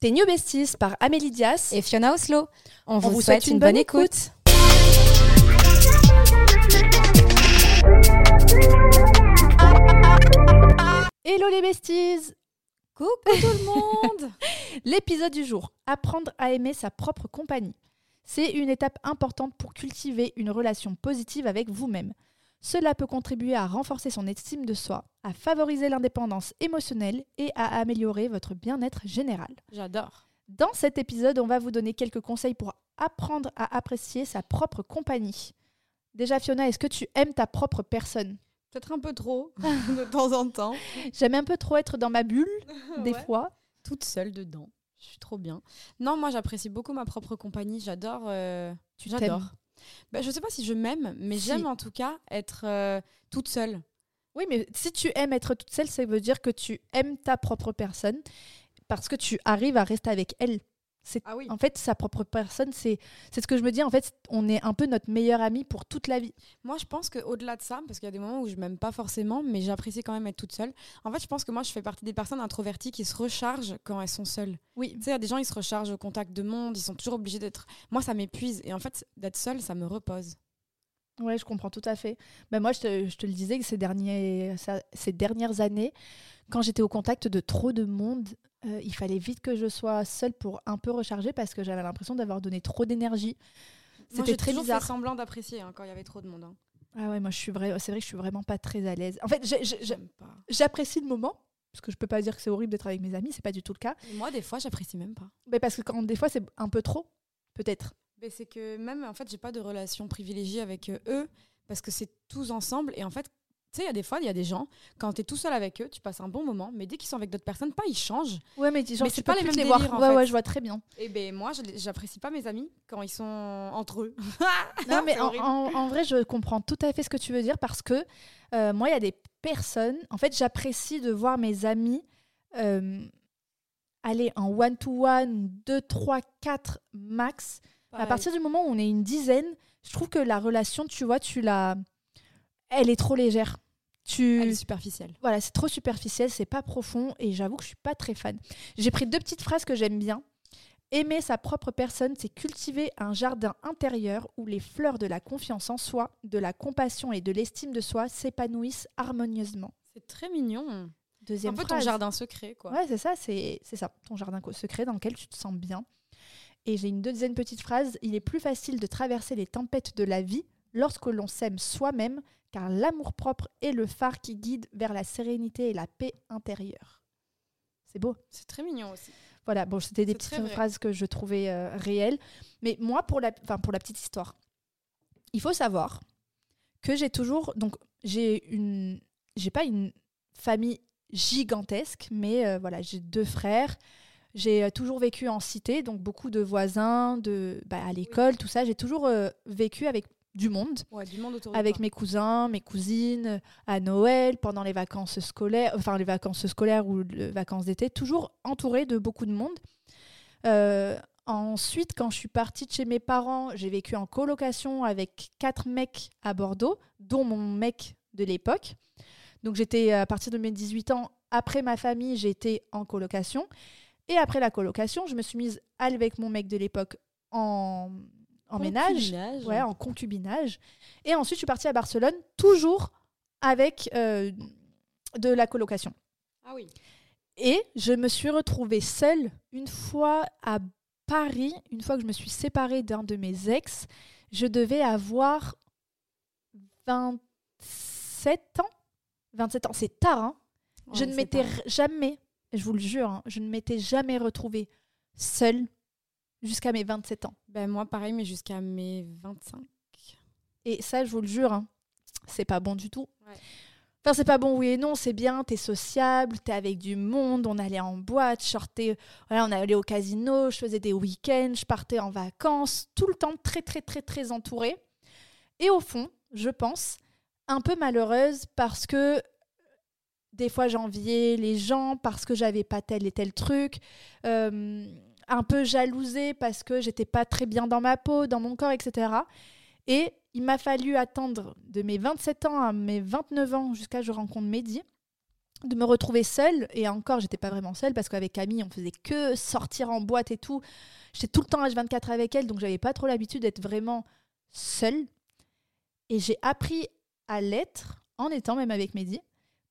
T'es New Besties par Amélie Dias et Fiona Oslo. On, vous, souhaite, une, bonne, écoute. Hello les besties Coucou tout le monde L'épisode du jour, apprendre à aimer sa propre compagnie. C'est une étape importante pour cultiver une relation positive avec vous-même. Cela peut contribuer à renforcer son estime de soi, à favoriser l'indépendance émotionnelle et à améliorer votre bien-être général. J'adore. Dans cet épisode, on va vous donner quelques conseils pour apprendre à apprécier sa propre compagnie. Déjà, Fiona, est-ce que tu aimes ta propre personne? Peut-être un peu trop, de temps en temps. J'aime un peu trop être dans ma bulle, des fois. Toute seule dedans. Je suis trop bien. Non, moi, j'apprécie beaucoup ma propre compagnie. J'adore. Euh, tu J'adore. Bah, je sais pas si je m'aime, mais j'aime en tout cas être euh, toute seule. Oui, mais si tu aimes être toute seule, ça veut dire que tu aimes ta propre personne parce que tu arrives à rester avec elle. C'est ah oui. en fait sa propre personne, c'est c'est ce que je me dis. En fait, on est un peu notre meilleur ami pour toute la vie. Moi, je pense que au-delà de ça, parce qu'il y a des moments où je m'aime pas forcément, mais j'apprécie quand même être toute seule. En fait, je pense que moi, je fais partie des personnes introverties qui se rechargent quand elles sont seules. Oui. Tu sais, il y a des gens, ils se rechargent au contact de monde, ils sont toujours obligés d'être. Moi, ça m'épuise et en fait, d'être seule, ça me repose. Ouais, je comprends tout à fait. Ben moi, je te, je te le disais que ces, derniers, ces dernières années, quand j'étais au contact de trop de monde, euh, il fallait vite que je sois seule pour un peu recharger parce que j'avais l'impression d'avoir donné trop d'énergie. C'était très bizarre. Fait semblant d'apprécier hein, quand il y avait trop de monde. Hein. Ah ouais, moi je suis vrai, c'est vrai que je suis vraiment pas très à l'aise. En fait, j'apprécie le moment parce que je peux pas dire que c'est horrible d'être avec mes amis, c'est pas du tout le cas. moi, des fois, j'apprécie même pas. Mais parce que quand des fois c'est un peu trop, peut-être. Mais c'est que même en fait, j'ai pas de relation privilégiée avec euh, eux parce que c'est tous ensemble et en fait, tu sais, il y a des fois, il y a des gens, quand tu es tout seul avec eux, tu passes un bon moment, mais dès qu'ils sont avec d'autres personnes, pas ils changent. Ouais, mais, genre, mais c'est pas les mêmes les voir. ouais, ouais, je vois très bien. Et ben moi, j'apprécie pas mes amis quand ils sont entre eux. non, mais en, vrai, je comprends tout à fait ce que tu veux dire parce que euh, moi, il y a des personnes, en fait, j'apprécie de voir mes amis euh, aller en one-to-one, 2, 3, 4 max. À partir du moment où on est une dizaine, je trouve que la relation, tu vois, tu la elle est trop légère. Tu... Elle est superficielle. Voilà, c'est trop superficiel, c'est pas profond et j'avoue que je suis pas très fan. J'ai pris deux petites phrases que j'aime bien. Aimer sa propre personne, c'est cultiver un jardin intérieur où les fleurs de la confiance en soi, de la compassion et de l'estime de soi s'épanouissent harmonieusement. C'est très mignon. Deuxième un peu ton jardin secret, quoi. Ouais, c'est ça, c'est ça, ton jardin secret dans lequel tu te sens bien. Et j'ai une deuxième petite phrase. Il est plus facile de traverser les tempêtes de la vie lorsque l'on s'aime soi-même car l'amour-propre est le phare qui guide vers la sérénité et la paix intérieure. C'est beau. C'est très mignon aussi. Voilà, bon, c'était des petites phrases que je trouvais euh, réelles. Mais moi, pour la, pour la petite histoire, il faut savoir que j'ai toujours. Donc, j'ai une. J'ai pas une famille gigantesque, mais euh, voilà, j'ai deux frères. J'ai euh, toujours vécu en cité, donc beaucoup de voisins, de, bah, à l'école, tout ça. J'ai toujours vécu avec du monde, du monde avec mes cousins, mes cousines, à Noël, pendant les vacances scolaires, enfin les vacances scolaires ou les vacances d'été, toujours entouré de beaucoup de monde. Euh, ensuite, quand je suis partie de chez mes parents, j'ai vécu en colocation avec quatre mecs à Bordeaux, dont mon mec de l'époque. Donc j'étais à partir de mes 18 ans, après ma famille, j'étais en colocation. Et après la colocation, je me suis mise avec mon mec de l'époque en en ménage, ouais, en concubinage. Et ensuite, je suis partie à Barcelone, toujours avec euh, de la colocation. Ah oui. Et je me suis retrouvée seule une fois à Paris, une fois que je me suis séparée d'un de mes ex. Je devais avoir 27 ans. 27 ans, c'est tard. Hein. je ne m'étais jamais, je vous le jure, hein, je ne m'étais jamais retrouvée seule jusqu'à mes 27 ans. Ben moi, pareil, mais jusqu'à mes 25. Et ça, je vous le jure, hein, c'est pas bon du tout. Enfin, c'est pas bon, oui et non, c'est bien, t'es sociable, t'es avec du monde, on allait en boîte, voilà, on allait au casino, je faisais des week-ends, je partais en vacances, tout le temps très, très, très, très entourée. Et au fond, je pense, un peu malheureuse parce que des fois j'enviais les gens parce que j'avais pas tel et tel truc. Euh, un peu jalousée parce que j'étais pas très bien dans ma peau, dans mon corps, etc. Et il m'a fallu attendre de mes 27 ans à mes 29 ans jusqu'à je rencontre Mehdi de me retrouver seule. Et encore, j'étais pas vraiment seule parce qu'avec Camille, on faisait que sortir en boîte et tout. J'étais tout le temps H24 avec elle, donc j'avais pas trop l'habitude d'être vraiment seule. Et j'ai appris à l'être en étant même avec Mehdi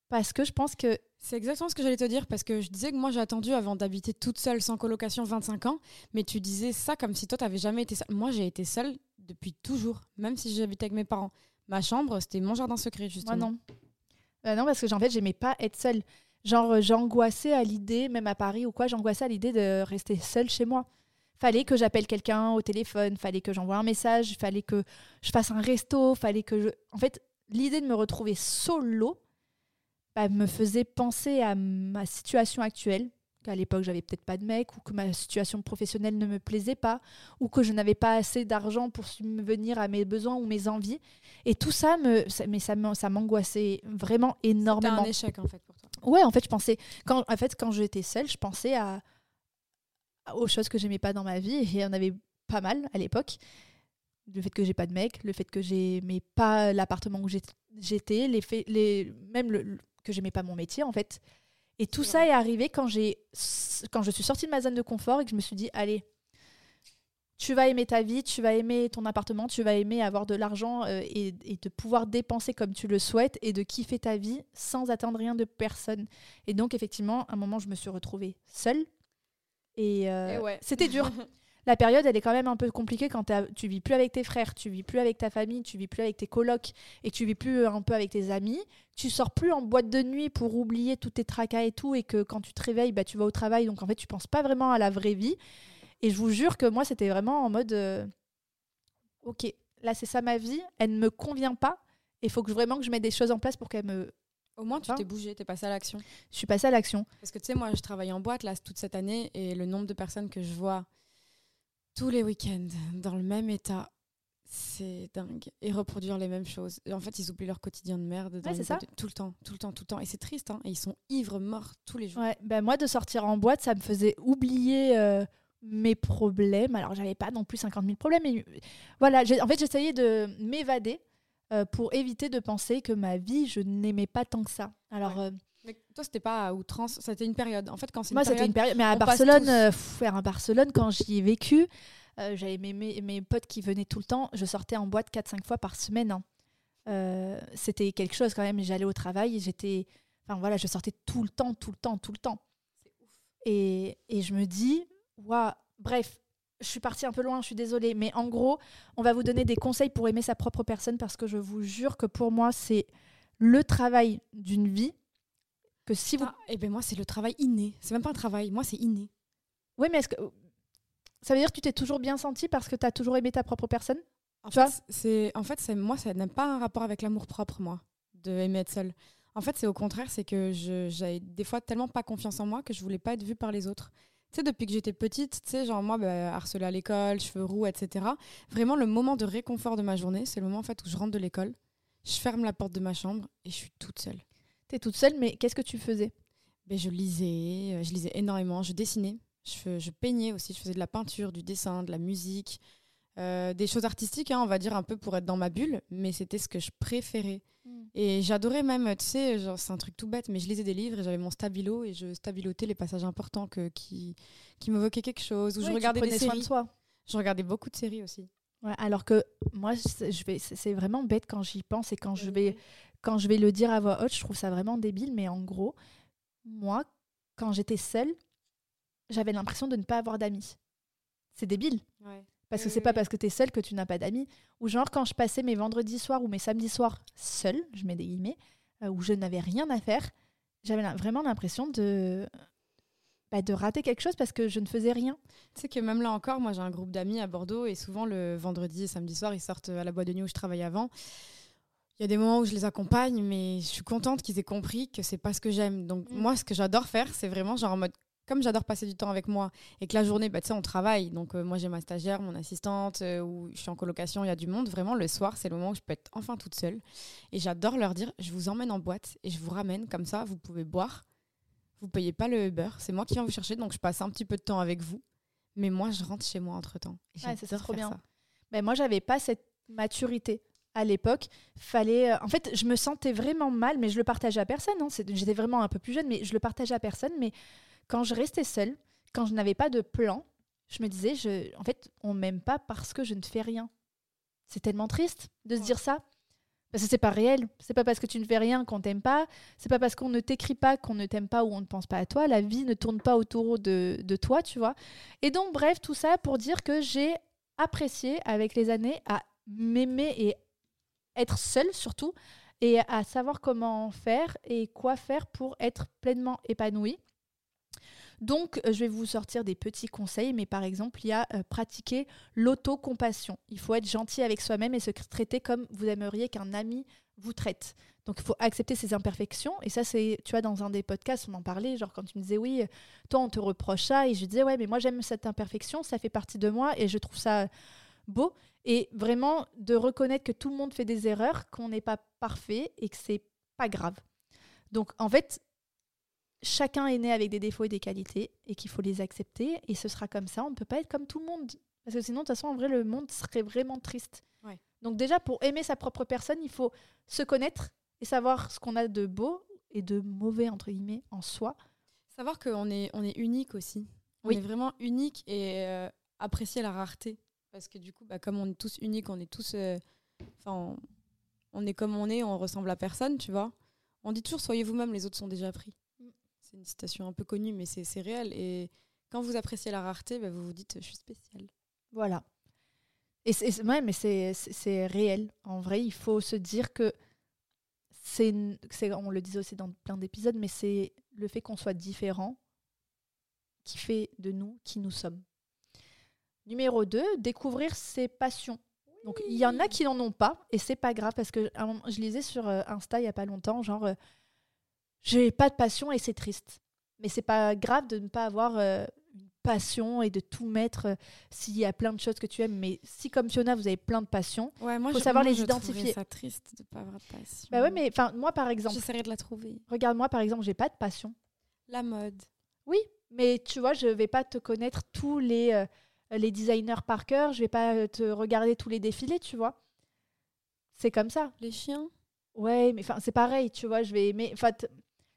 parce que je pense que C'est exactement ce que j'allais te dire parce que je disais que moi j'ai attendu avant d'habiter toute seule sans colocation 25 ans, mais tu disais ça comme si toi t'avais jamais été seule. Moi j'ai été seule depuis toujours, même si j'habitais avec mes parents. Ma chambre c'était mon jardin secret justement. moi non. Euh, non, parce que en fait, j'aimais pas être seule. Genre, euh, j'angoissais à l'idée, même à Paris ou quoi, j'angoissais à l'idée de rester seule chez moi. Fallait que j'appelle quelqu'un au téléphone, fallait que j'envoie un message, fallait que je fasse un resto, fallait que je. En fait, l'idée de me retrouver solo bah, me faisait penser à ma situation actuelle, qu'à l'époque j'avais peut-être pas de mec, ou que ma situation professionnelle ne me plaisait pas, ou que je n'avais pas assez d'argent pour subvenir à mes besoins ou mes envies. Et tout ça me, ça- mais ça m'an- ça m'angoissait vraiment C'était énormément. un échec en fait pour toi. Ouais, en fait, je pensais quand en fait quand j'étais seule, je pensais à, aux choses que j'aimais pas dans ma vie et il y en avait pas mal à l'époque. Le fait que j'ai pas de mec, le fait que j'aimais pas l'appartement où j'étais, les faits, les même le- que j'aimais pas mon métier en fait. Et tout ça est arrivé quand j'ai quand je suis sortie de ma zone de confort et que je me suis dit allez, tu vas aimer ta vie, tu vas aimer ton appartement, tu vas aimer avoir de l'argent euh, et, et de pouvoir dépenser comme tu le souhaites et de kiffer ta vie sans attendre rien de personne. Et donc, effectivement, à un moment, je me suis retrouvée seule. Et, euh, Et ouais. c'était dur. La période, elle est quand même un peu compliquée quand tu vis plus avec tes frères, tu vis plus avec ta famille, tu vis plus avec tes colocs et tu vis plus euh, un peu avec tes amis. Tu sors plus en boîte de nuit pour oublier tous tes tracas et tout et que quand tu te réveilles, bah, tu vas au travail. Donc en fait, tu penses pas vraiment à la vraie vie. Et je vous jure que moi, c'était vraiment en mode euh, Ok, là, c'est ça ma vie, elle ne me convient pas. Il faut que vraiment que je mette des choses en place pour qu'elle me. Au moins tu t'es bougé, t'es passé à l'action. Je suis passée à l'action. Parce que tu sais, moi, je travaille en boîte là toute cette année et le nombre de personnes que je vois tous les week-ends dans le même état, c'est dingue. Et reproduire les mêmes choses. En fait, ils oublient leur quotidien de merde dans Ouais, ça. de- tout le temps, tout le temps, tout le temps. Et c'est triste, hein. Et ils sont ivres, morts tous les jours. Ouais, ben moi, de sortir en boîte, ça me faisait oublier euh, mes problèmes. Alors, j'avais pas non plus 50 000 problèmes, mais euh, voilà, en fait, j'essayais de m'évader euh, pour éviter de penser que ma vie, je n'aimais pas tant que ça. Alors, Ouais. euh, Mais toi, c'était pas à outrance, c'était une période. En fait, quand c'est moi, c'était une période. Mais à Barcelone, euh, faire à Barcelone, quand j'y ai vécu, euh, j'avais mes, mes, mes potes qui venaient tout le temps. Je sortais en boîte 4-5 fois par semaine. hein. Euh, c'était quelque chose quand même. J'allais au travail, et j'étais. Enfin voilà, je sortais tout le temps, tout le temps, tout le temps. Et, et je me dis, waouh, bref, je suis partie un peu loin, je suis désolée, mais en gros, on va vous donner des conseils pour aimer sa propre personne parce que je vous jure que pour moi, c'est le travail d'une vie. Que si vous. Ah, et ben moi, c'est le travail inné. C'est même pas un travail, moi, c'est inné. Oui, mais est-ce que. Ça veut dire que tu t'es toujours bien senti parce que tu as toujours aimé ta propre personne? En Tu fait, c'est en fait, c'est moi, ça n'a pas un rapport avec l'amour propre, moi, de aimer être seule. En fait, c'est au contraire, c'est que j'avais des fois tellement pas confiance en moi que je voulais pas être vue par les autres. Tu sais, depuis que j'étais petite, tu sais, genre moi, bah, harcelée à l'école, cheveux roux, etc. Vraiment, le moment de réconfort de ma journée, c'est le moment en fait où je rentre de l'école, je ferme la porte de ma chambre et je suis toute seule. Tu es toute seule, mais qu'est-ce que tu faisais? Ben, je lisais, euh, je lisais énormément, je dessinais, je, peignais aussi, je faisais de la peinture, du dessin, de la musique, euh, des choses artistiques, hein, on va dire un peu pour être dans ma bulle, mais c'était ce que je préférais. Et j'adorais même, tu sais, c'est un truc tout bête, mais je lisais des livres et j'avais mon stabilo et je stabilotais les passages importants que, qui, qui m'évoquaient quelque chose, ou je regardais des prenais soin de séries. soi. Je regardais beaucoup de séries aussi. Ouais, alors que moi, je vais, c'est vraiment bête quand j'y pense et quand je vais, quand je vais le dire à voix haute, je trouve ça vraiment débile. Mais en gros, moi, quand j'étais seule, j'avais l'impression de ne pas avoir d'amis. C'est débile. Ouais. Parce que c'est pas parce que t'es seule que tu n'as pas d'amis. Ou genre quand je passais mes vendredis soirs ou mes samedis soirs seule, je mets des guillemets, euh, où je n'avais rien à faire, j'avais vraiment l'impression de, bah, de rater quelque chose parce que je ne faisais rien. Tu sais que même là encore, moi j'ai un groupe d'amis à Bordeaux et souvent le vendredi et samedi soir, ils sortent à la boîte de nuit où je travaillais avant. Il y a des moments où je les accompagne, mais je suis contente qu'ils aient compris que c'est pas ce que j'aime. Donc Mm. moi, ce que j'adore faire, c'est vraiment genre en mode comme j'adore passer du temps avec moi et que la journée, bah, tu sais, on travaille. Donc euh, moi j'ai ma stagiaire, mon assistante, euh, ou je suis en colocation, il y a du monde. Vraiment, le soir, c'est le moment où je peux être enfin toute seule. Et j'adore leur dire, je vous emmène en boîte et je vous ramène comme ça, vous pouvez boire. Vous payez pas le Uber, c'est moi qui viens vous chercher, donc je passe un petit peu de temps avec vous. Mais moi, je rentre chez moi entre temps. Ouais, ça, c'est trop bien. Ben, moi, j'avais pas cette maturité à l'époque, fallait. euh, En fait, je me sentais vraiment mal, mais je le partageais à personne. hein. J'étais vraiment un peu plus jeune, mais je le partageais à personne. Mais quand je restais seule, quand je n'avais pas de plan, je me disais, je... en fait, on m'aime pas parce que je ne fais rien. C'est tellement triste de se Ouais. dire ça. Parce que c'est pas réel. C'est pas parce que tu ne fais rien qu'on t'aime pas. C'est pas parce qu'on ne t'écrit pas qu'on ne t'aime pas ou on ne pense pas à toi. La vie ne tourne pas autour de, de toi, tu vois. Et donc, bref, tout ça pour dire que j'ai apprécié avec les années à m'aimer et être seule surtout et à savoir comment faire et quoi faire pour être pleinement épanouie. Donc, euh, je vais vous sortir des petits conseils, mais par exemple, il y a euh, pratiquer l'autocompassion. Il faut être gentil avec soi-même et se traiter comme vous aimeriez qu'un ami vous traite. Donc, il faut accepter ses imperfections. Et ça, c'est, tu vois, dans un des podcasts, on en parlait, genre quand tu me disais, oui, euh, toi, on te reproche ça. Et je disais, ouais, mais moi, j'aime cette imperfection, ça fait partie de moi et je trouve ça beau. Et vraiment, de reconnaître que tout le monde fait des erreurs, qu'on n'est pas parfait et que c'est pas grave. Donc, en fait, chacun est né avec des défauts et des qualités et qu'il faut les accepter. Et ce sera comme ça. On ne peut pas être comme tout le monde. Parce que sinon, de toute façon, en vrai, le monde serait vraiment triste. Ouais. Donc, déjà, pour aimer sa propre personne, il faut se connaître et savoir ce qu'on a de beau et de mauvais, entre guillemets, en soi. Savoir qu'on est, on est unique aussi. On Oui. est vraiment unique et euh, apprécier la rareté. Parce que du coup, bah, comme on est tous uniques, on est tous. euh, Enfin, on, on est comme on est, on ressemble à personne, tu vois. On dit toujours soyez vous-même, les autres sont déjà pris. Mm. C'est une citation un peu connue, mais c'est réel. Et quand vous appréciez la rareté, bah, vous vous dites je suis spéciale. Voilà. Et c'est ouais, mais c'est réel. En vrai, il faut se dire que c'est- on le disait aussi dans plein d'épisodes, mais c'est le fait qu'on soit différent qui fait de nous qui nous sommes. Numéro 2, découvrir ses passions. Donc il y en a qui n'en ont pas et c'est pas grave parce que je lisais sur euh, Insta il y a pas longtemps genre euh, j'ai pas de passion et c'est triste. Mais c'est pas grave de ne pas avoir euh, une passion et de tout mettre euh, s'il y a plein de choses que tu aimes mais si comme Fiona vous avez plein de passions, Ouais, moi, Faut je- savoir moi, les je identifier. ça triste de pas avoir de passion. bah ouais mais enfin moi par exemple, J'essaierai de la trouver. regarde moi par exemple, j'ai pas de passion. La mode. Mais tu vois, je vais pas te connaître tous les, les designers par cœur, je vais pas euh, te regarder tous les défilés, tu vois. C'est comme ça. Les chiens? Ouais, mais enfin c'est pareil, tu vois, je vais aimer enfin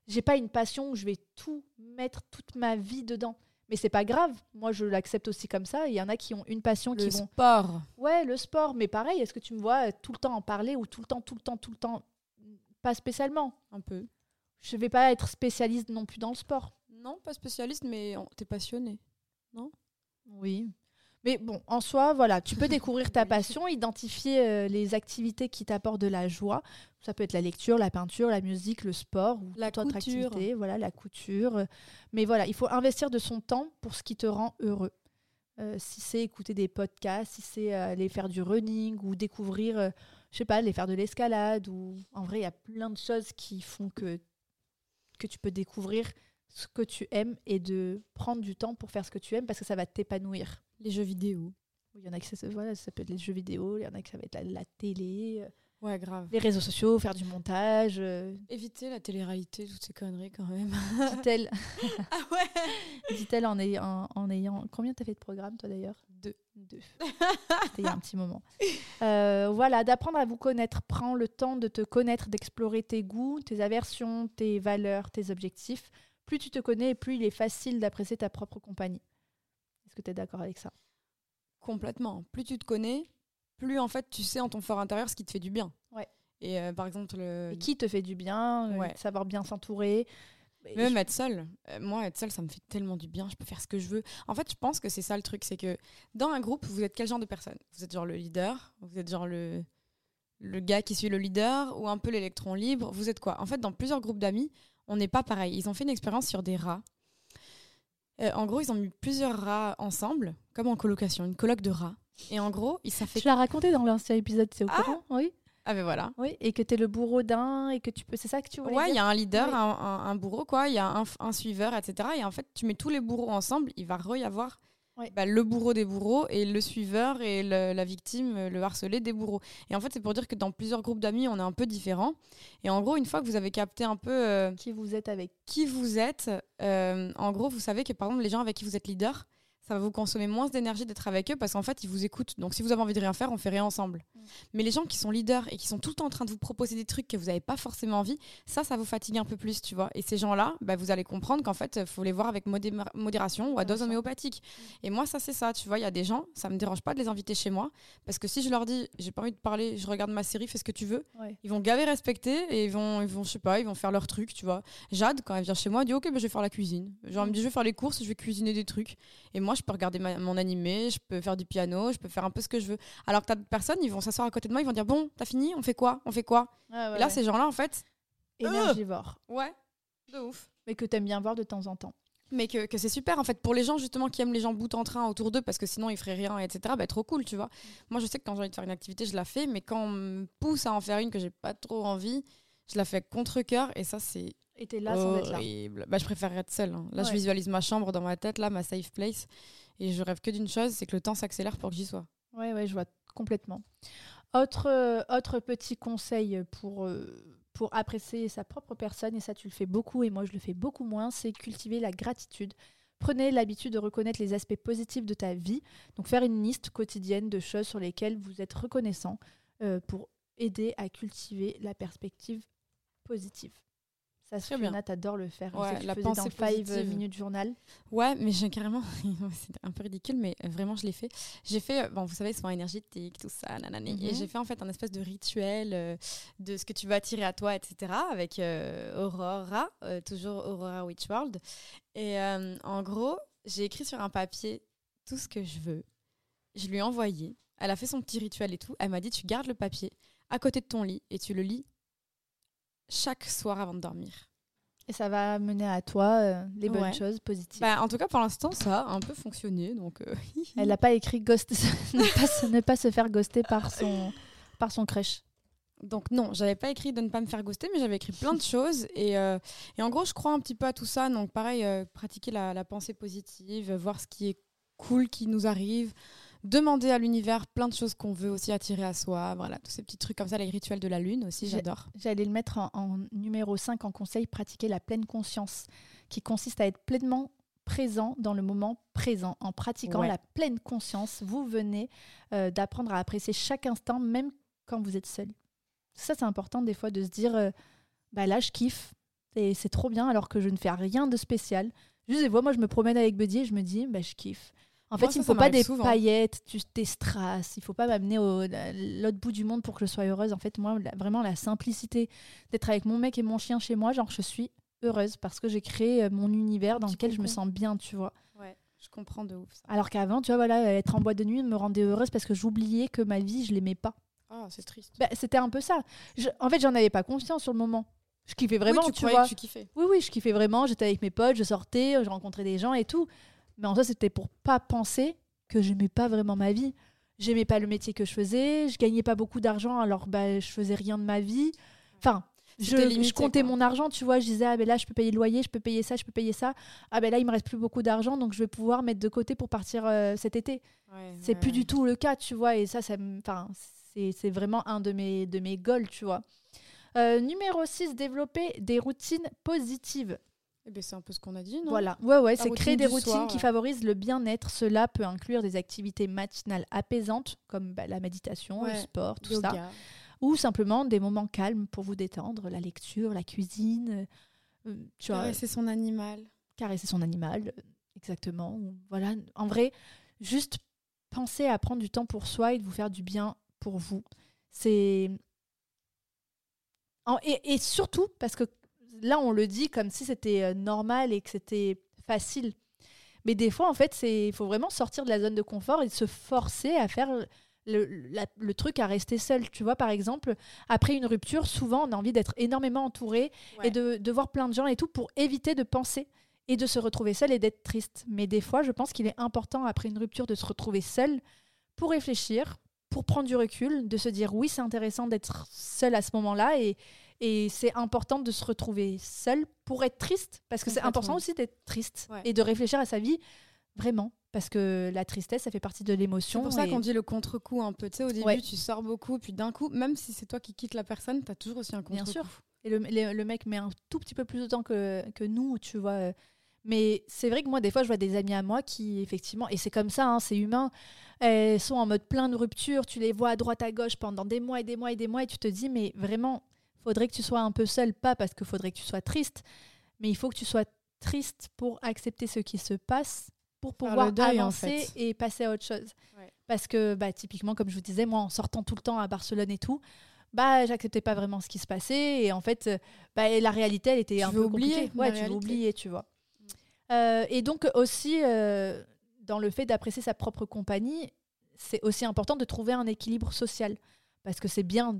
j'ai pas une passion où je vais tout mettre toute ma vie dedans. Mais c'est pas grave. Moi, je l'accepte aussi comme ça. Il y en a qui ont une passion Le qui vont sport. Ouais, le sport, mais pareil, est-ce que tu me vois euh, tout le temps en parler ou tout le temps tout le temps tout le temps? Pas spécialement. Un peu. Je vais pas être spécialiste non plus dans le sport. Non, pas spécialiste, mais t'es passionné. Oui. Mais bon, en soi, voilà, tu peux découvrir ta passion, identifier euh, les activités qui t'apportent de la joie. Ça peut être la lecture, la peinture, la musique, le sport ou La toute autre activité, voilà, la couture. Mais voilà, il faut investir de son temps pour ce qui te rend heureux. Euh, si c'est écouter des podcasts, si c'est euh, aller faire du running ou découvrir, je sais pas, aller faire de l'escalade ou en vrai, il y a plein de choses qui font que que tu peux découvrir ce que tu aimes et de prendre du temps pour faire ce que tu aimes parce que ça va t'épanouir. Les jeux vidéo. Il y en a qui ça, voilà, ça peut être les jeux vidéo, il y en a qui ça va être la, la télé, euh, Ouais, grave. les réseaux sociaux, faire du montage. euh, Éviter la télé-réalité, toutes ces conneries quand même. Dit-elle, ah ouais dit-elle en, ayant, en ayant. Combien t'as fait de programmes toi d'ailleurs? Deux. Deux. C'était il y a un petit moment. Euh, voilà, d'apprendre à vous connaître. Prends le temps de te connaître, d'explorer tes goûts, tes aversions, tes valeurs, tes objectifs. Plus tu te connais, plus il est facile d'apprécier ta propre compagnie. Est-ce que tu es d'accord avec ça? Complètement. Plus tu te connais, plus en fait tu sais en ton fort intérieur ce qui te fait du bien. Ouais. Et euh, par exemple, le... Et qui te fait du bien, euh, Ouais. savoir bien s'entourer? Même je- être seule. Euh, moi, être seule, ça me fait tellement du bien. Je peux faire ce que je veux. En fait, je pense que c'est ça le truc. C'est que dans un groupe, vous êtes quel genre de personne? Vous êtes genre le leader? Vous êtes genre le, le gars qui suit le leader? Ou un peu l'électron libre? Vous êtes quoi? En fait, dans plusieurs groupes d'amis, on n'est pas pareil. Ils ont fait une expérience sur des rats. Euh, en gros, ils ont mis plusieurs rats ensemble, comme en colocation, une coloc de rats. Et en gros, ça fait. Tu l'as raconté dans l'ancien épisode, c'est au Ah courant Oui. Ah, ben voilà. Oui, et que tu es le bourreau d'un et que tu peux. C'est ça que tu voulais Ouais, il y a un leader, Oui. un, un- un bourreau, quoi. Il y a un, un suiveur, etc. Et en fait, tu mets tous les bourreaux ensemble, il va re y avoir Bah, le bourreau des bourreaux et le suiveur et le- la victime, le harcelé des bourreaux. Et en fait, c'est pour dire que dans plusieurs groupes d'amis, on est un peu différents. Et en gros, une fois que vous avez capté un peu euh, Qui vous êtes avec qui vous êtes, euh, en gros, vous savez que par exemple, les gens avec qui vous êtes leader, ça va vous consommer moins d'énergie d'être avec eux parce qu'en fait, ils vous écoutent. Donc, si vous avez envie de rien faire, on fait rien ensemble. Mm. Mais les gens qui sont leaders et qui sont tout le temps en train de vous proposer des trucs que vous n'avez pas forcément envie, ça, ça vous fatigue un peu plus, tu vois. Et ces gens-là, bah, vous allez comprendre qu'en fait, faut les voir avec modération ou à dose homéopathique. Mm. Et moi, ça, c'est ça, tu vois. Il y a des gens, ça me dérange pas de les inviter chez moi parce que si je leur dis, j'ai pas envie de parler, je regarde ma série, fais ce que tu veux, ils vont gaver respecter et ils vont, ils vont, je sais pas, ils vont faire leur truc, tu vois. Jade, quand elle vient chez moi, elle dit, ok, bah, je vais faire la cuisine. Genre, elle me dit, je vais faire les courses, je vais cuisiner des trucs. Et moi, je peux regarder mon animé, je peux faire du piano, je peux faire un peu ce que je veux. Alors que t'as d'autres personnes, ils vont s'asseoir à côté de moi, ils vont dire Bon, t'as fini On fait quoi On fait quoi Et là, ces gens-là, en fait. Énergivores. ouais, de ouf. Mais que t'aimes bien voir de temps en temps. Mais que, que c'est super, en fait, pour les gens justement qui aiment les gens bout en train autour d'eux parce que sinon ils feraient rien, etc. Bah, trop cool, tu vois. Moi, je sais que quand j'ai envie de faire une activité, je la fais, mais quand on me pousse à en faire une que j'ai pas trop envie, je la fais contre cœur et ça, c'est et t'es là sans être là. Bah, je préfère être seule. Hein. Là, je visualise ma chambre dans ma tête, là, ma safe place. Et je rêve que d'une chose, c'est que le temps s'accélère pour que j'y sois. Ouais, ouais, je vois complètement. Autre, euh, autre petit conseil pour, euh, pour apprécier sa propre personne, et ça tu le fais beaucoup et moi je le fais beaucoup moins, c'est cultiver la gratitude. Prenez l'habitude de reconnaître les aspects positifs de ta vie, donc faire une liste quotidienne de choses sur lesquelles vous êtes reconnaissant euh, pour aider à cultiver la perspective positive. Ça se Fiona, t'adores le faire. Ouais, la pensée dans Five minutes journal. Ouais, mais j'ai carrément, c'est un peu ridicule, mais vraiment je l'ai fait. J'ai fait, euh, bon, vous savez, soins énergétique, tout ça, nanani. Et mhm. j'ai fait en fait un espèce de rituel euh, de ce que tu veux attirer à toi, etc. Avec euh, Aurora, toujours Aurora Witch World. Et en gros, j'ai écrit sur un papier tout ce que je veux. Je lui ai envoyé. Elle a fait son petit rituel et tout. Elle m'a dit, tu gardes le papier à côté de ton lit et tu le lis chaque soir avant de dormir. Et ça va mener à toi euh, les bonnes choses positives. Bah, en tout cas, pour l'instant, ça a un peu fonctionné. Donc, euh, Elle n'a pas écrit ghost, ne, pas se, faire ghoster par son, par son crèche. Donc non, j'avais pas écrit de ne pas me faire ghoster, mais j'avais écrit plein de choses. Et, euh, et, en gros, je crois un petit peu à tout ça. Donc pareil, pratiquer la, la, pensée positive, voir ce qui est cool qui nous arrive, demander à l'univers plein de choses qu'on veut aussi attirer à soi. Voilà, tous ces petits trucs comme ça, les rituels de la lune aussi, j'adore. J'allais le mettre en, numéro 5 en conseil, pratiquer la pleine conscience, qui consiste à être pleinement présent dans le moment présent. En pratiquant la pleine conscience, vous venez euh, d'apprendre à apprécier chaque instant, même quand vous êtes seul. Ça, c'est important des fois de se dire, euh, bah là, je kiffe, et c'est trop bien alors que je ne fais rien de spécial. Juste des fois, moi, je me promène avec Buddy et je me dis, bah, je kiffe. En fait, il ne faut pas des paillettes, des strass. Il ne faut pas m'amener au l'autre bout du monde pour que je sois heureuse. En fait, moi, vraiment, la simplicité d'être avec mon mec et mon chien chez moi, genre, je suis heureuse parce que j'ai créé euh, mon univers dans lequel je me sens bien, tu vois. Ouais, je comprends de ouf. Alors qu'avant, tu vois, voilà, être en boîte de nuit me rendait heureuse parce que j'oubliais que ma vie, je l'aimais pas. Ah, c'est triste. Bah, c'était un peu ça. en fait, j'en avais pas conscience sur le moment. Je kiffais vraiment, oui, tu, vois. tu kiffais. Oui, oui, je kiffais vraiment. J'étais avec mes potes, je sortais, je rencontrais des gens et tout. Mais en soi, c'était pour pas penser que j'aimais pas vraiment ma vie. J'aimais pas le métier que je faisais, je gagnais pas beaucoup d'argent, alors bah, je faisais rien de ma vie. Enfin, je, je, comptais mon argent, tu vois, je disais, ah ben là, je peux payer le loyer, je peux payer ça, je peux payer ça. Ah ben là, il me reste plus beaucoup d'argent, donc je vais pouvoir mettre de côté pour partir euh, cet été. c'est plus du tout le cas, tu vois, et ça, ça c'est vraiment un de mes, de mes goals, tu vois. Euh, numéro 6, développer des routines positives. Eh ben, c'est un peu ce qu'on a dit, non? Voilà, ouais, ouais, c'est créer des routines qui favorisent le bien-être. Cela peut inclure des activités matinales apaisantes, comme bah, la méditation, le sport, tout ça. Ou simplement des moments calmes pour vous détendre, la lecture, la cuisine. Euh, tu caresser son animal. Caresser son animal, exactement. Voilà, en vrai, juste penser à prendre du temps pour soi et de vous faire du bien pour vous. C'est. Et, et, surtout, parce que là, on le dit comme si c'était euh, normal et que c'était facile. Mais des fois, en fait, il faut vraiment sortir de la zone de confort et se forcer à faire le, truc à rester seul. Tu vois, par exemple, après une rupture, souvent, on a envie d'être énormément entouré et de, de, voir plein de gens et tout pour éviter de penser et de se retrouver seul et d'être triste. Mais des fois, je pense qu'il est important, après une rupture, de se retrouver seul pour réfléchir, pour prendre du recul, de se dire oui, c'est intéressant d'être seul à ce moment-là et, et c'est important de se retrouver seul pour être triste, parce que c'est important aussi d'être triste et de réfléchir à sa vie vraiment. Parce que la tristesse, ça fait partie de l'émotion. C'est pour ça qu'on dit le contre-coup un peu. Tu sais, au début, tu sors beaucoup, puis d'un coup, même si c'est toi qui quittes la personne, tu as toujours aussi un contre-coup. Bien sûr. Et le, le, mec met un tout petit peu plus de temps que, que nous, tu vois. Mais c'est vrai que moi, des fois, je vois des amis à moi qui, effectivement, et c'est comme ça, hein, c'est humain, elles sont en mode plein de rupture, tu les vois à droite, à gauche pendant des mois et des mois et des mois, et tu te dis, mais vraiment, faudrait que tu sois un peu seul, pas parce qu'il faudrait que tu sois triste, mais il faut que tu sois triste pour accepter ce qui se passe, pour pouvoir avancer et passer à autre chose. Parce que, bah, typiquement, comme je vous disais, moi, en sortant tout le temps à Barcelone et tout, bah j'acceptais pas vraiment ce qui se passait et en fait euh, bah, la réalité elle était un peu compliquée. ouais tu veux oublier tu vois. Mm. euh, et donc aussi euh, dans le fait d'apprécier sa propre compagnie c'est aussi important de trouver un équilibre social parce que c'est bien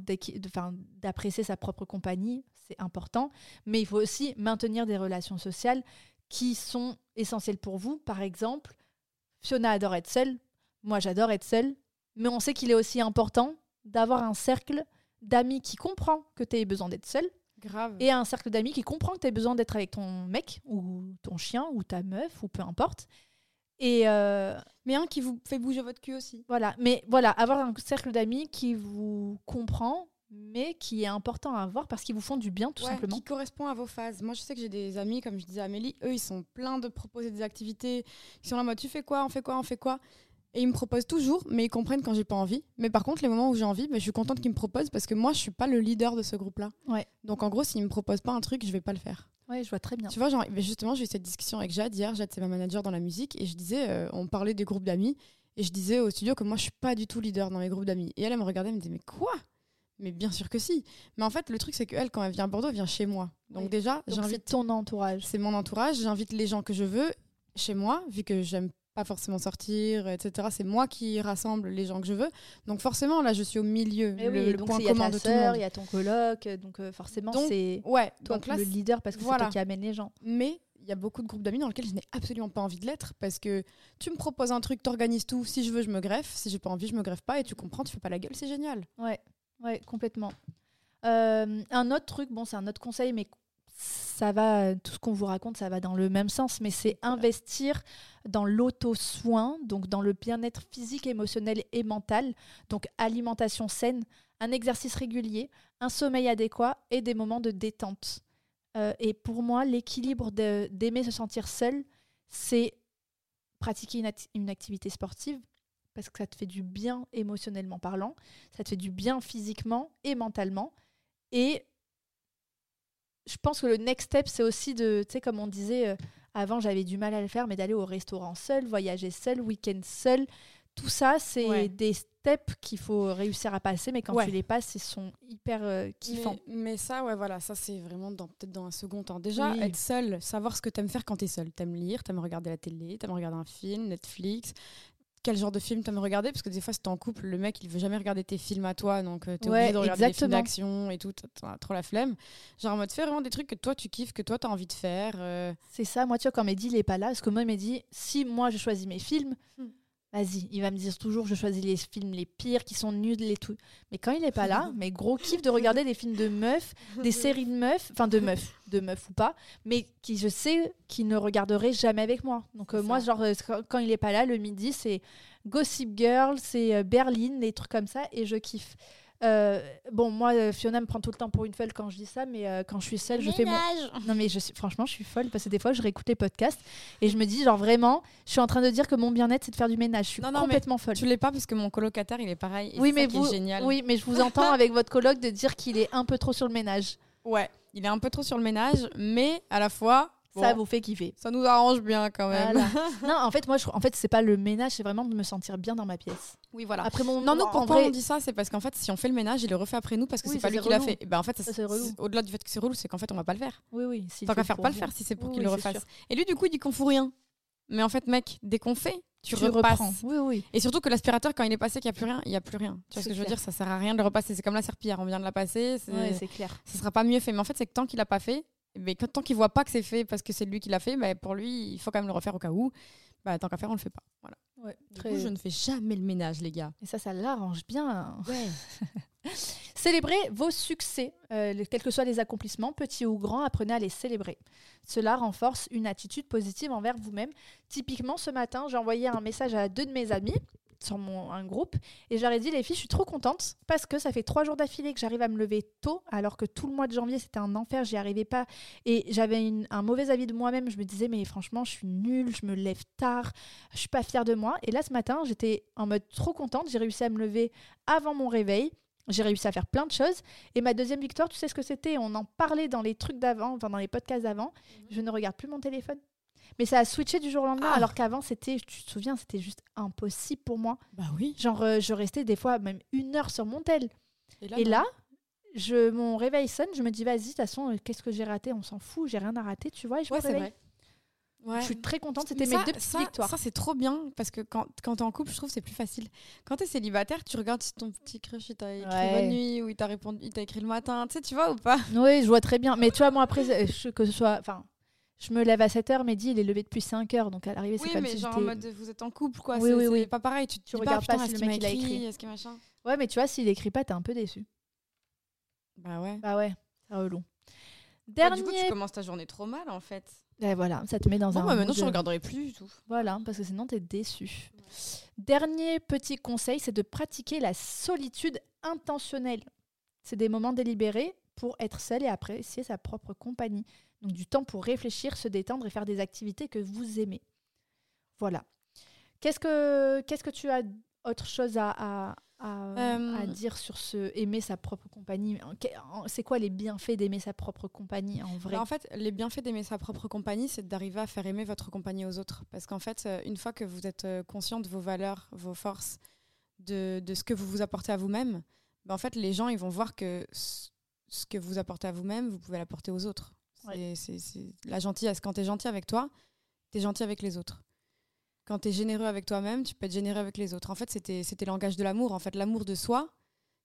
d'apprécier sa propre compagnie c'est important mais il faut aussi maintenir des relations sociales qui sont essentielles pour vous par exemple Fiona adore être seule moi j'adore être seule mais on sait qu'il est aussi important d'avoir un cercle d'amis qui comprend que tu as besoin d'être seul. Grave. Et un cercle d'amis qui comprend que tu as besoin d'être avec ton mec ou ton chien ou ta meuf ou peu importe. Et euh, Mais un qui vous fait bouger votre cul aussi. Voilà, mais voilà, avoir un cercle d'amis qui vous comprend, mais qui est important à avoir parce qu'ils vous font du bien tout simplement. Qui correspond à vos phases. Moi, je sais que j'ai des amis, comme je disais à Amélie, eux, ils sont pleins de proposer des activités. Ils sont là en mode tu fais quoi, on fait quoi, on fait quoi? Et ils me proposent toujours, mais ils comprennent quand j'ai pas envie. Mais par contre, les moments où j'ai envie, bah, je suis contente qu'ils me proposent parce que moi, je suis pas le leader de ce groupe-là. Ouais. Donc en gros, s'ils me proposent pas un truc, je vais pas le faire. Ouais, je vois très bien. Tu vois, genre, justement, j'ai eu cette discussion avec Jade hier. Jade, c'est ma manager dans la musique. Et je disais, euh, on parlait des groupes d'amis. Et je disais au studio que moi, je suis pas du tout leader dans les groupes d'amis. Et elle, elle me regardait, elle me disait, mais quoi? Mais bien sûr que si. Mais en fait, le truc, c'est qu'elle, quand elle vient à Bordeaux, elle vient chez moi. Donc déjà, j'invite. C'est ton entourage. C'est mon entourage. J'invite les gens que je veux chez moi, vu que j'aime pas forcément sortir, etc. C'est moi qui rassemble les gens que je veux. Donc forcément, là, je suis au milieu. Eh le, point commun de tout le monde. Il y a ton coloc, donc euh, forcément, c'est ouais, toi donc le leader parce que c'est toi qui amène les gens. Mais il y a beaucoup de groupes d'amis dans lesquels je n'ai absolument pas envie de l'être parce que tu me proposes un truc, tu organises tout. Si je veux, je me greffe. Si j'ai pas envie, je me greffe pas. Et tu comprends, tu fais pas la gueule, c'est génial. Ouais, ouais, complètement. Euh, un autre truc, bon, c'est un autre conseil, mais ça va, tout ce qu'on vous raconte, ça va dans le même sens, mais c'est investir dans l'auto-soin, donc dans le bien-être physique, émotionnel et mental, donc alimentation saine, un exercice régulier, un sommeil adéquat et des moments de détente. Euh, et pour moi, l'équilibre d'aimer se sentir seul, c'est pratiquer une, une activité sportive, parce que ça te fait du bien émotionnellement parlant, ça te fait du bien physiquement et mentalement, et je pense que le next step, c'est aussi de, tu sais, comme on disait, euh, avant j'avais du mal à le faire, mais d'aller au restaurant seul, voyager seul, week-end seul. Tout ça, c'est des steps qu'il faut réussir à passer, mais quand tu les passes, ils sont hyper euh, kiffants. Mais, ça, ouais, voilà, ça c'est vraiment peut-être dans un second temps. Déjà, être seul, savoir ce que tu aimes faire quand tu es seul. aimes lire, tu aimes regarder la télé, tu aimes regarder un film, Netflix, quel genre de film t'aimes regarder Parce que des fois, si t'es en couple, le mec, il veut jamais regarder tes films à toi, donc euh, t'es obligé de regarder des films d'action et tout, t'as trop la flemme. Genre en mode, fais vraiment des trucs que toi, tu kiffes, que toi, t'as envie de faire. Euh. C'est ça, moi, tu vois, quand Mehdi, il est pas là, parce que moi, Mehdi, si moi, je choisis mes films, hmm. Vas-y, il va me dire toujours je choisis les films les pires, qui sont nuls, les tout. Mais quand il est pas là, mais gros kiff de regarder des films de meufs, des séries de meufs, enfin de meufs, de meufs ou pas, mais qui je sais qu'il ne regarderait jamais avec moi. Donc euh, moi, genre euh, quand il est pas là, le midi, c'est Gossip Girl, c'est euh, Berlin, des trucs comme ça, et je kiffe. Euh, bon, moi, euh, Fiona me prend tout le temps pour une folle quand je dis ça, mais euh, quand je suis seule, je fais mon. Non, mais je suis... franchement, je suis folle parce que des fois, je réécoute les podcasts et je me dis, genre vraiment, je suis en train de dire que mon bien-être, c'est de faire du ménage. Je suis complètement folle. Tu l'es pas parce que mon colocataire, il est pareil. oui, mais vous, génial. oui, mais je vous entends avec votre coloc de dire qu'il est un peu trop sur le ménage. Ouais, il est un peu trop sur le ménage, mais à la fois, ça vous fait kiffer. Ça nous arrange bien quand même. non, en fait, moi, je, en fait, c'est pas le ménage, c'est vraiment de me sentir bien dans ma pièce. Oui, voilà. Après mon. Non, non, pourquoi on dit ça C'est parce qu'en fait, si on fait le ménage, il le refait après nous parce que c'est pas lui qui l'a fait. ben, en fait, au-delà du fait que c'est relou, c'est qu'en fait, on va pas le faire. Oui, oui. Tant qu'à faire pas le faire si c'est pour qu'il le refasse. Et lui, du coup, il dit qu'on fout rien. Mais en fait, mec, dès qu'on fait, tu, repasses. Oui, oui. Et surtout que l'aspirateur, quand il est passé, qu'il n'y a plus rien, il n'y a plus rien. Tu vois ce que je veux dire? Ça sert à rien de le repasser. C'est comme la serpillière, on vient de la passer. c'est clair. Ça sera pas mieux fait. Mais en fait, c'est que tant qu'il n'a pas fait, mais tant qu'il voit pas que c'est fait parce que c'est lui qui l'a fait, bah, pour lui, il faut quand même le refaire au cas où. Bah, tant qu'à faire, on le fait pas. Voilà. Ouais, du coup, je ne fais jamais le ménage, les gars. Et ça, ça l'arrange bien. Ouais. Célébrez vos succès, euh, quels que soient les accomplissements, petits ou grands, apprenez à les célébrer. Cela renforce une attitude positive envers vous-même. Typiquement, ce matin, j'ai envoyé un message à deux de mes amis sur mon, un groupe et j'aurais dit les filles, je suis trop contente parce que ça fait trois jours d'affilée que j'arrive à me lever tôt alors que tout le mois de janvier c'était un enfer, j'y arrivais pas et j'avais un mauvais avis de moi-même. Je me disais mais franchement je suis nulle, je me lève tard, je suis pas fière de moi. Et là ce matin j'étais en mode trop contente, j'ai réussi à me lever avant mon réveil. J'ai réussi à faire plein de choses. Et ma deuxième victoire, tu sais ce que c'était? On en parlait dans les trucs d'avant, enfin dans les podcasts d'avant. Mhm. Je ne regarde plus mon téléphone. Mais ça a switché du jour au lendemain, ah. alors qu'avant, c'était, tu te souviens, c'était juste impossible pour moi. Bah oui. Genre, euh, je restais des fois même une heure sur mon tel. Et là, je, mon réveil sonne, je me dis, vas-y, de toute façon, euh, qu'est-ce que j'ai raté? On s'en fout, j'ai rien à rater, tu vois, et je me réveille. Je suis très contente, c'était mes deux petites victoires. Ça, c'est trop bien parce que quand, quand t'es en couple, je trouve c'est plus facile. Quand t'es célibataire, tu regardes si ton petit crush il t'a écrit bonne nuit ou il t'a répondu, il t'a écrit le matin, tu sais, tu vois ou pas? Oui, je vois très bien. Mais tu vois, moi après, que ce soit. Enfin, je me lève à 7h, Mehdi, il est levé depuis 5h, donc à l'arrivée, c'est oui, comme mais genre en mode vous êtes en couple, quoi. Oui, oui, oui. pas pareil, tu, tu regardes pas, si le mec il a écrit. Est-ce machin Ouais, mais tu vois, s'il écrit pas, t'es un peu déçu. Bah ouais. Bah ouais, c'est relou. Dernier... Bah, du coup, tu commences ta journée trop mal, en fait. Et voilà, ça te met dans un. Bah maintenant, je ne regarderai plus du tout. Voilà, parce que sinon, t'es déçu. Dernier petit conseil, c'est de pratiquer la solitude intentionnelle. C'est des moments délibérés pour être seul et apprécier sa propre compagnie. Donc du temps pour réfléchir, se détendre et faire des activités que vous aimez. Voilà. Qu'est-ce que, qu'est-ce que tu as autre chose à, à, à, euh, dire sur ce aimer sa propre compagnie? C'est quoi les bienfaits d'aimer sa propre compagnie en vrai? Bah, En fait, les bienfaits d'aimer sa propre compagnie, c'est d'arriver à faire aimer votre compagnie aux autres. Parce qu'en fait, euh, une fois que vous êtes euh, conscient de vos valeurs, vos forces, de, de ce que vous vous apportez à vous-même, bah, en fait, les gens ils vont voir que ce que vous apportez à vous-même, vous pouvez l'apporter aux autres. C'est, la gentillesse. Quand tu es gentil avec toi, tu es gentil avec les autres. Quand tu es généreux avec toi-même, tu peux être généreux avec les autres. En fait, c'était, c'était le langage de l'amour. En fait, l'amour de soi,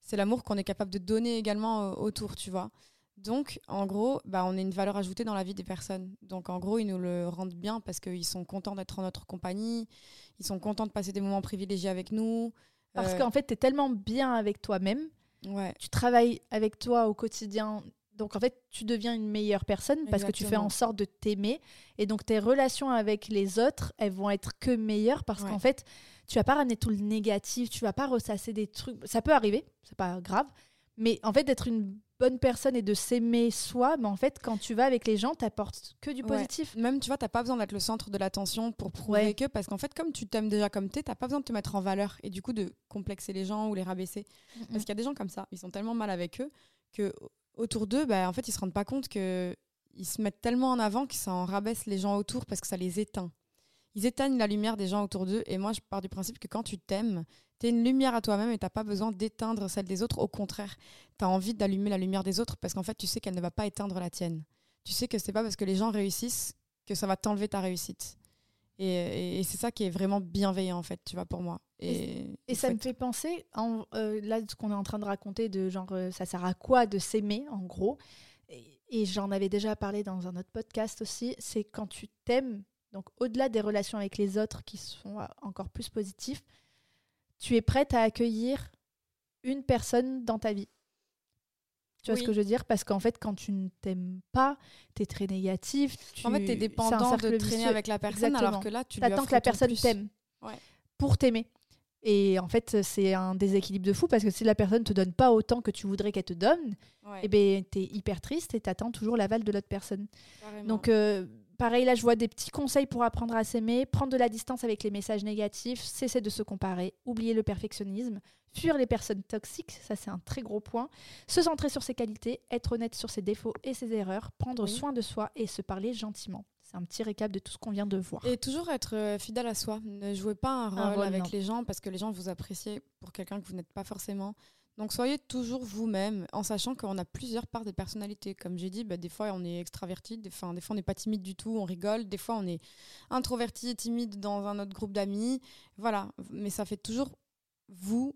c'est l'amour qu'on est capable de donner également euh, autour, tu vois. Donc, en gros, bah, on est une valeur ajoutée dans la vie des personnes. Donc, en gros, ils nous le rendent bien parce qu'ils sont contents d'être en notre compagnie, ils sont contents de passer des moments privilégiés avec nous. Parce euh, qu'en fait, tu es tellement bien avec toi-même. Ouais. Tu travailles avec toi au quotidien donc en fait, tu deviens une meilleure personne parce que tu fais en sorte de t'aimer. Et donc tes relations avec les autres, elles vont être que meilleures parce qu'en fait, tu vas pas ramener tout le négatif, tu vas pas ressasser des trucs. Ça peut arriver, c'est pas grave. Mais en fait, d'être une bonne personne et de s'aimer soi, mais en fait, quand tu vas avec les gens, t'apportes que du positif. Même, tu vois, t'as pas besoin d'être le centre de l'attention pour prouver que, parce qu'en fait, comme tu t'aimes déjà comme t'es, t'as pas besoin de te mettre en valeur et du coup de complexer les gens ou les rabaisser. Parce qu'il y a des gens comme ça, ils sont tellement mal avec eux que autour d'eux, bah, en fait, ils se rendent pas compte que ils se mettent tellement en avant que ça en rabaisse les gens autour parce que ça les éteint. Ils éteignent la lumière des gens autour d'eux. Et moi, je pars du principe que quand tu t'aimes, tu es une lumière à toi-même et t'as pas besoin d'éteindre celle des autres. Au contraire, tu as envie d'allumer la lumière des autres parce qu'en fait, tu sais qu'elle ne va pas éteindre la tienne. Tu sais que c'est pas parce que les gens réussissent que ça va t'enlever ta réussite. Et, c'est ça qui est vraiment bienveillant, en fait, tu vois, pour moi. Et, et, ça me fait penser, en, euh, là, ce qu'on est en train de raconter, de genre, euh, ça sert à quoi de s'aimer, en gros? Et, j'en avais déjà parlé dans un autre podcast aussi, c'est quand tu t'aimes, donc au-delà des relations avec les autres qui sont euh, encore plus positifs, tu es prête à accueillir une personne dans ta vie. Tu vois ce que je veux dire? Parce qu'en fait, quand tu ne t'aimes pas, tu es très négatif. En fait, tu es dépendant de traîner avec la personne alors que là, tu attends que la personne t'aime pour t'aimer. Et en fait, c'est un déséquilibre de fou parce que si la personne te donne pas autant que tu voudrais qu'elle te donne, eh ben, tu es hyper triste et tu attends toujours l'aval de l'autre personne. Donc, euh, pareil, là, je vois des petits conseils pour apprendre à s'aimer, prendre de la distance avec les messages négatifs, cesser de se comparer, oublier le perfectionnisme, fuir les personnes toxiques, ça c'est un très gros point, se centrer sur ses qualités, être honnête sur ses défauts et ses erreurs, prendre soin de soi et se parler gentiment. C'est un petit récap de tout ce qu'on vient de voir. Et toujours être euh, fidèle à soi. Ne jouez pas un rôle, avec les gens parce que les gens vous apprécient pour quelqu'un que vous n'êtes pas forcément. Donc soyez toujours vous-même en sachant qu'on a plusieurs parts de personnalité. Comme j'ai dit, bah, des fois on est extraverti, des fois, des fois on n'est pas timide du tout, on rigole, des fois on est introverti et timide dans un autre groupe d'amis. Voilà, mais ça fait toujours vous,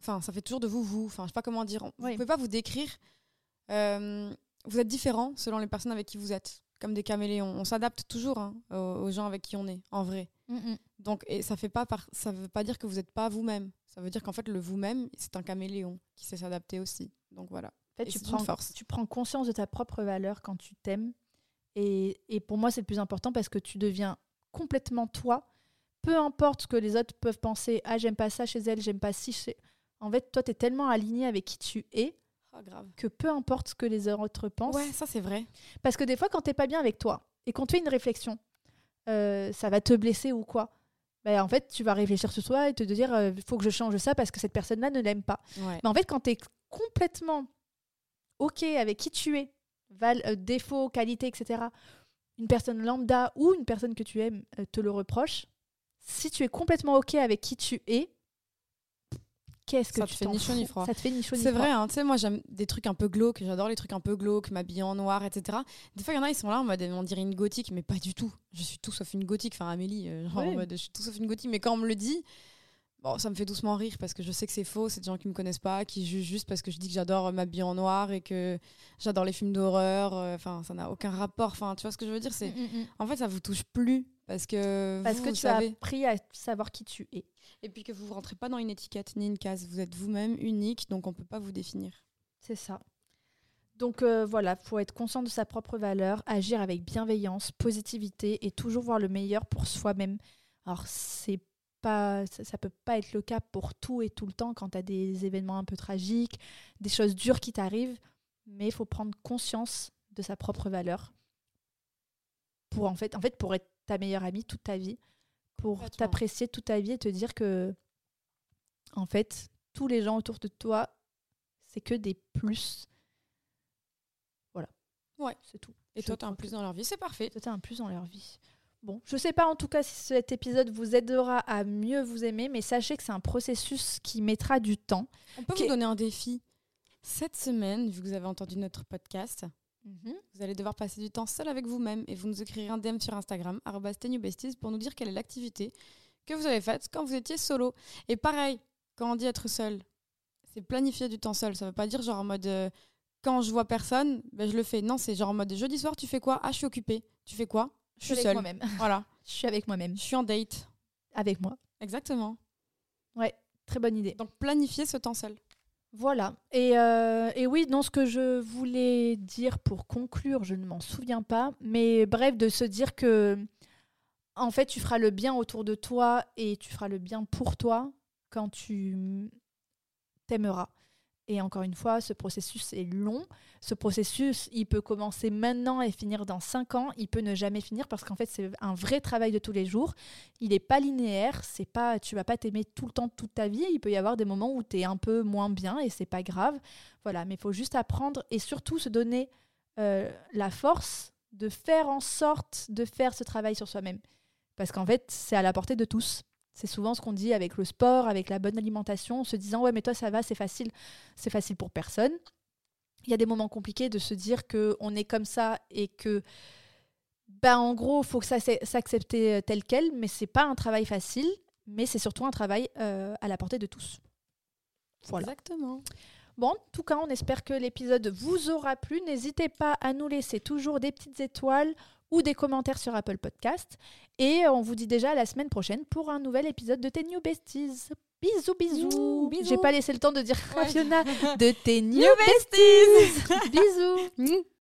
enfin ça fait toujours de vous vous. Enfin je sais pas comment dire, vous ne pouvez pas vous décrire. Euh, vous êtes différent selon les personnes avec qui vous êtes, comme des caméléons. On s'adapte toujours hein, aux, gens avec qui on est, en vrai. Mm, mm. Donc et ça fait pas ça veut pas dire que vous n'êtes pas vous-même. Ça veut dire qu'en fait, le vous-même, c'est un caméléon qui sait s'adapter aussi. Donc voilà. En fait, tu prends, force. tu prends conscience de ta propre valeur quand tu t'aimes. Et, et, pour moi, c'est le plus important parce que tu deviens complètement toi peu importe ce que les autres peuvent penser, ah j'aime pas ça chez elle, j'aime pas chez... En fait, toi, tu es tellement aligné avec qui tu es Oh, grave. que peu importe ce que les autres pensent. Ouais, ça c'est vrai. Parce que des fois, quand t'es pas bien avec toi et qu'on te fait une réflexion, euh, ça va te blesser ou quoi ben, En fait, tu vas réfléchir sur toi et te dire il faut que je change ça parce que cette personne-là ne l'aime pas. Ouais. Mais en fait, quand tu es complètement OK avec qui tu es, val, euh, défauts, qualités, etc., une personne lambda ou une personne que tu aimes euh, te le reproche, si tu es complètement OK avec qui tu es, qu'est-ce que Ça tu te fait t'en ni chaud ni froid. Ça te fait ni chaud ni C'est froid. vrai, hein, tu sais, moi j'aime des trucs un peu glauques, j'adore les trucs un peu glauques, m'habiller en noir, etc. Des fois, il y en a, ils sont là en mode, on dirait une gothique, mais pas du tout. Je suis tout sauf une gothique, enfin Amélie, euh, genre en Ouais. mode, je suis tout sauf une gothique, mais quand on me le dit, bon, ça me fait doucement rire parce que je sais que c'est faux, c'est des gens qui me connaissent pas, qui jugent juste parce que je dis que j'adore euh, m'habiller en noir et que j'adore les films d'horreur, euh, enfin, ça n'a aucun rapport, enfin, tu vois ce que je veux dire c'est Mm, mm, mm. En fait, ça vous touche plus parce que Parce vous, que vous tu savez. as appris à savoir qui tu es. Et puis que vous ne rentrez pas dans une étiquette ni une case. Vous êtes vous-même unique, donc on ne peut pas vous définir. C'est ça. Donc euh, voilà, faut être conscient de sa propre valeur, agir avec bienveillance, positivité et toujours voir le meilleur pour soi-même. Alors c'est pas ça, ça peut pas être le cas pour tout et tout le temps quand tu as des événements un peu tragiques, des choses dures qui t'arrivent, mais il faut prendre conscience de sa propre valeur pour en fait en fait pour être ta meilleure amie toute ta vie, pour t'apprécier toute ta vie et te dire que en fait, tous les gens autour de toi, c'est que des plus. Voilà. Ouais. C'est tout. Et Je toi, tu as un plus dans leur vie, c'est parfait. C'était un plus dans leur vie. Bon, je sais pas en tout cas si cet épisode vous aidera à mieux vous aimer, mais sachez que c'est un processus qui mettra du temps. On peut vous donner un défi. Cette semaine, vu que vous avez entendu notre podcast, vous allez devoir passer du temps seul avec vous-même et vous nous écrirez un DM sur Instagram, @tenyoubesties, pour nous dire quelle est l'activité que vous avez faite quand vous étiez solo. Et pareil, quand on dit être seul, c'est planifier du temps seul. Ça veut pas dire genre en mode euh, quand je vois personne, ben, je le fais. Non, c'est genre en mode jeudi soir, tu fais quoi? Ah, je suis occupée. Tu fais quoi? Je suis avec seule. moi-même. Voilà, Je suis avec moi-même. je suis en date. Avec moi. Exactement. Très bonne idée. Donc planifier ce temps seul. Voilà. Et, euh, oui, non, ce que je voulais dire pour conclure, je ne m'en souviens pas. Mais bref, de se dire que, en fait, tu feras le bien autour de toi et tu feras le bien pour toi quand tu t'aimeras. Et encore une fois, ce processus est long. Ce processus, il peut commencer maintenant et finir dans 5 ans. Il peut ne jamais finir parce qu'en fait, c'est un vrai travail de tous les jours. Il n'est pas linéaire. C'est pas, tu vas pas t'aimer tout le temps, toute ta vie. Il peut y avoir des moments où tu es un peu moins bien et c'est pas grave. Voilà, mais il faut juste apprendre et surtout se donner euh, la force de faire en sorte de faire ce travail sur soi-même. Parce qu'en fait, c'est à la portée de tous. C'est souvent ce qu'on dit avec le sport, avec la bonne alimentation, en se disant ouais mais toi ça va, c'est facile, c'est facile pour personne. Il y a des moments compliqués de se dire que on est comme ça et que ben en gros faut que ça s'accepter tel quel, mais c'est pas un travail facile, mais c'est surtout un travail euh, à la portée de tous. Voilà. Exactement. Bon, en tout cas, on espère que l'épisode vous aura plu. N'hésitez pas à nous laisser toujours des petites étoiles ou des commentaires sur Apple Podcast. Et on vous dit déjà à la semaine prochaine pour un nouvel épisode de Tes New Besties. Bisous, bisous. Bisous. J'ai pas laissé le temps de dire Ouais. Fiona de Tes New New Besties. bisous.